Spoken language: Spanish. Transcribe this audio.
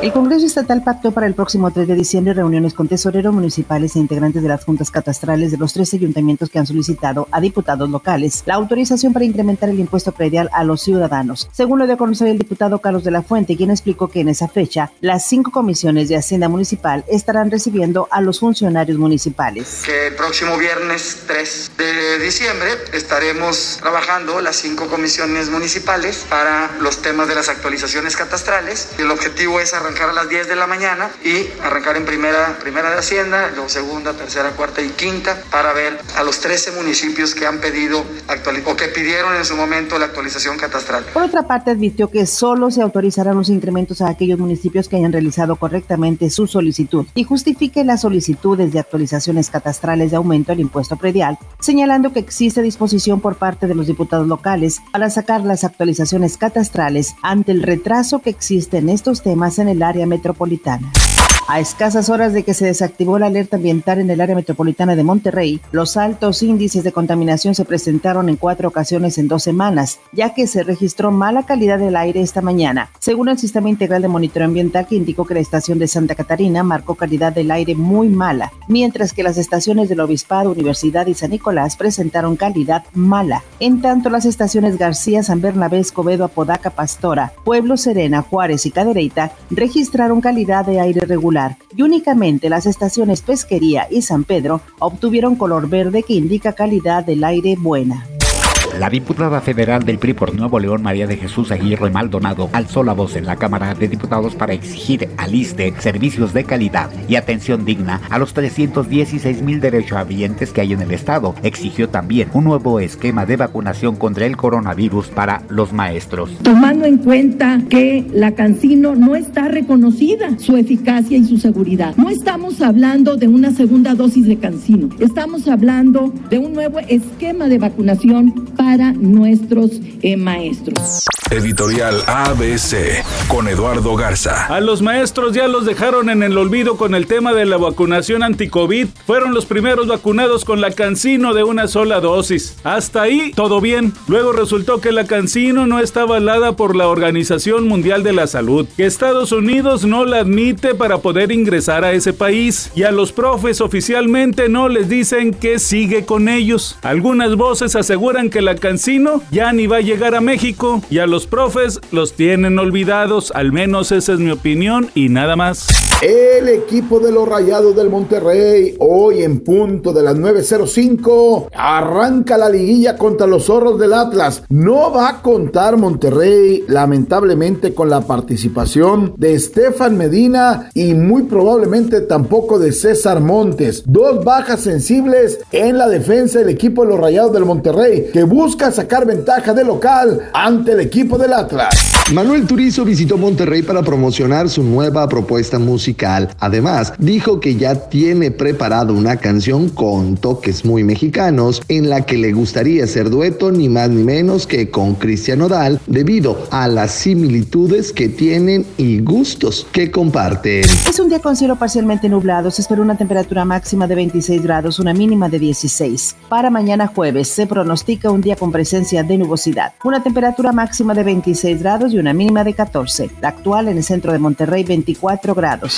El Congreso Estatal pactó para el próximo 3 de diciembre reuniones con tesoreros municipales e integrantes de las juntas catastrales de los tres ayuntamientos que han solicitado a diputados locales la autorización para incrementar el impuesto predial a los ciudadanos. Según lo dio a conocer el diputado Carlos de la Fuente, quien explicó que en esa fecha las cinco comisiones de Hacienda Municipal estarán recibiendo a los funcionarios municipales. Que el próximo viernes 3 de diciembre estaremos trabajando las cinco comisiones municipales para los temas de las actualizaciones catastrales. El objetivo es arrancar arrancar a las 10 de la mañana y arrancar en primera, primera de Hacienda, luego segunda, tercera, cuarta y quinta para ver a los 13 municipios que han pedido o que pidieron en su momento la actualización catastral. Por otra parte, advirtió que solo se autorizarán los incrementos a aquellos municipios que hayan realizado correctamente su solicitud y justifique las solicitudes de actualizaciones catastrales de aumento del impuesto predial, señalando que existe disposición por parte de los diputados locales para sacar las actualizaciones catastrales ante el retraso que existe en estos temas en el área metropolitana. A escasas horas de que se desactivó la alerta ambiental en el área metropolitana de Monterrey, los altos índices de contaminación se presentaron en cuatro ocasiones en dos semanas, ya que se registró mala calidad del aire esta mañana, según el Sistema Integral de Monitoreo Ambiental que indicó que la estación de Santa Catarina marcó calidad del aire muy mala, mientras que las estaciones del Obispado, Universidad y San Nicolás presentaron calidad mala. En tanto, las estaciones García, San Bernabé, Escobedo, Apodaca, Pastora, Pueblo Serena, Juárez y Cadereyta registraron calidad de aire regular y únicamente las estaciones Pesquería y San Pedro obtuvieron color verde que indica calidad del aire buena. La diputada federal del PRI por Nuevo León, María de Jesús Aguirre Maldonado, alzó la voz en la Cámara de Diputados para exigir al ISTE servicios de calidad y atención digna a los 316 mil derechohabientes que hay en el Estado. Exigió también un nuevo esquema de vacunación contra el coronavirus para los maestros. Tomando en cuenta que la Cancino no está reconocida su eficacia y su seguridad. No estamos hablando de una segunda dosis de Cancino, estamos hablando de un nuevo esquema de vacunación para para nuestros eh, maestros. Editorial ABC con Eduardo Garza. A los maestros ya los dejaron en el olvido con el tema de la vacunación anti-COVID. Fueron los primeros vacunados con la cancino de una sola dosis. Hasta ahí todo bien. Luego resultó que la cancino no está avalada por la Organización Mundial de la Salud, que Estados Unidos no la admite para poder ingresar a ese país. Y a los profes oficialmente no les dicen que sigue con ellos. Algunas voces aseguran que la cancino ya ni va a llegar a México y a los profes los tienen olvidados, al menos esa es mi opinión y nada más. El equipo de los Rayados del Monterrey, hoy en punto de las 9.05, arranca la liguilla contra los zorros del Atlas. No va a contar Monterrey, lamentablemente, con la participación de Estefan Medina y muy probablemente tampoco de César Montes. Dos bajas sensibles en la defensa del equipo de los Rayados del Monterrey, que busca sacar ventaja de local ante el equipo del Atlas. Manuel Turizo visitó Monterrey para promocionar su nueva propuesta musical. Además, dijo que ya tiene preparado una canción con toques muy mexicanos en la que le gustaría hacer dueto ni más ni menos que con Cristian Odal debido a las similitudes que tienen y gustos que comparten. Es un día con cielo parcialmente nublado. Se espera una temperatura máxima de 26 grados, una mínima de 16. Para mañana jueves se pronostica un día con presencia de nubosidad. Una temperatura máxima de 26 grados y una mínima de 14. La actual en el centro de Monterrey 24 grados.